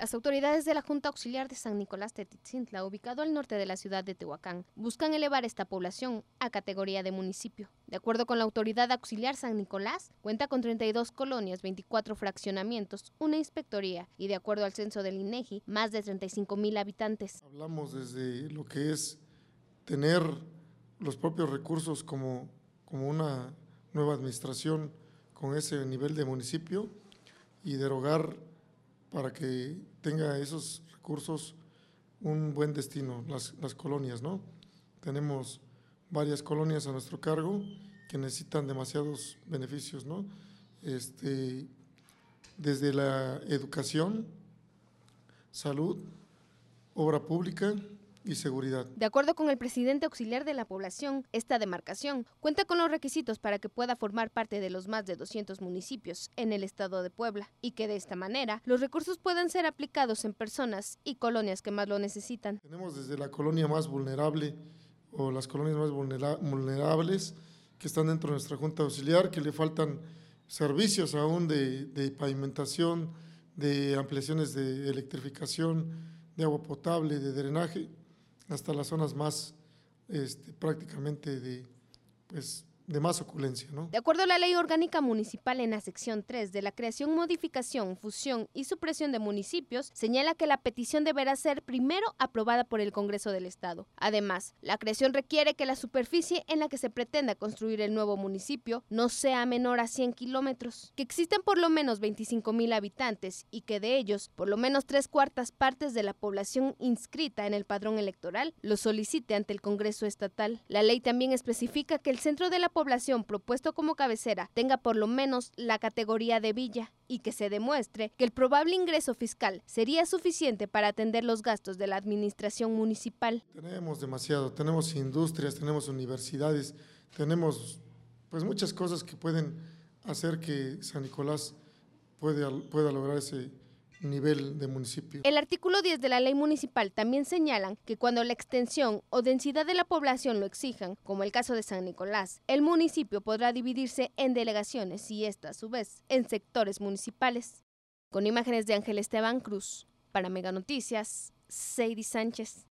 Las autoridades de la Junta Auxiliar de San Nicolás de Titzintla, ubicado al norte de la ciudad de Tehuacán, buscan elevar esta población a categoría de municipio. De acuerdo con la Autoridad Auxiliar San Nicolás, cuenta con 32 colonias, 24 fraccionamientos, una inspectoría y, de acuerdo al censo del INEGI, más de 35 mil habitantes. Hablamos desde lo que es tener los propios recursos como, como una nueva administración con ese nivel de municipio y derogar para que tenga esos recursos un buen destino, las, las colonias, ¿no? Tenemos varias colonias a nuestro cargo que necesitan demasiados beneficios, ¿no? Este, desde la educación, salud, obra pública, y seguridad. De acuerdo con el presidente auxiliar de la población, esta demarcación cuenta con los requisitos para que pueda formar parte de los más de 200 municipios en el estado de Puebla y que de esta manera los recursos puedan ser aplicados en personas y colonias que más lo necesitan. Tenemos desde la colonia más vulnerable o las colonias más vulnerables que están dentro de nuestra junta auxiliar, que le faltan servicios aún de, de pavimentación, de ampliaciones de electrificación, de agua potable, de drenaje hasta las zonas más este, prácticamente de, pues, de más oculencia. ¿no? De acuerdo a la ley orgánica municipal en la sección 3 de la creación, modificación, fusión y supresión de municipios, señala que la petición deberá ser primero aprobada por el Congreso del Estado. Además, la creación requiere que la superficie en la que se pretenda construir el nuevo municipio no sea menor a 100 kilómetros, que existen por lo menos 25 mil habitantes y que de ellos por lo menos tres cuartas partes de la población inscrita en el padrón electoral lo solicite ante el Congreso Estatal. La ley también especifica que el centro de la población propuesto como cabecera tenga por lo menos la categoría de villa y que se demuestre que el probable ingreso fiscal sería suficiente para atender los gastos de la administración municipal. Tenemos demasiado, tenemos industrias, tenemos universidades, tenemos pues muchas cosas que pueden hacer que San Nicolás pueda, pueda lograr ese El artículo 10 de la ley municipal también señalan que cuando la extensión o densidad de la población lo exijan, como el caso de San Nicolás, el municipio podrá dividirse en delegaciones y esta a su vez en sectores municipales. Con imágenes de Ángel Esteban Cruz, para Mega Noticias, Sánchez.